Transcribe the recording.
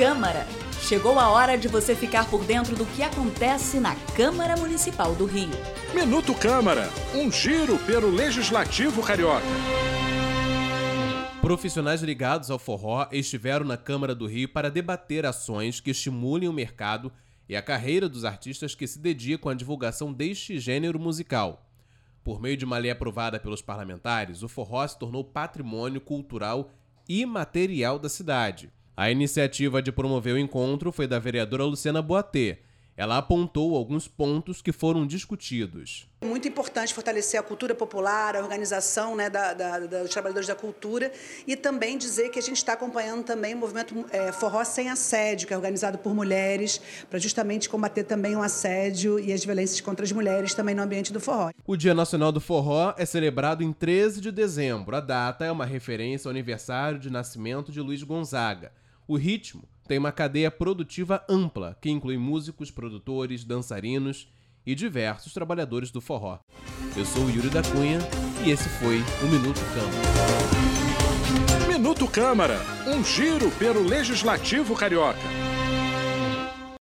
Câmara. Chegou a hora de você ficar por dentro do que acontece na Câmara Municipal do Rio. Minuto Câmara, um giro pelo Legislativo Carioca. Profissionais ligados ao forró estiveram na Câmara do Rio para debater ações que estimulem o mercado e a carreira dos artistas que se dedicam à divulgação deste gênero musical. Por meio de uma lei aprovada pelos parlamentares, o forró se tornou patrimônio cultural e material da cidade. A iniciativa de promover o encontro foi da vereadora Luciana Boatê. Ela apontou alguns pontos que foram discutidos. É muito importante fortalecer a cultura popular, a organização né, da, da, dos trabalhadores da cultura e também dizer que a gente está acompanhando também o movimento é, Forró Sem Assédio, que é organizado por mulheres, para justamente combater também o assédio e as violências contra as mulheres também no ambiente do forró. O Dia Nacional do Forró é celebrado em 13 de dezembro. A data é uma referência ao aniversário de nascimento de Luiz Gonzaga. O ritmo tem uma cadeia produtiva ampla, que inclui músicos, produtores, dançarinos e diversos trabalhadores do forró. Eu sou o Yuri da Cunha e esse foi o Minuto Câmara. Minuto Câmara, um giro pelo Legislativo Carioca.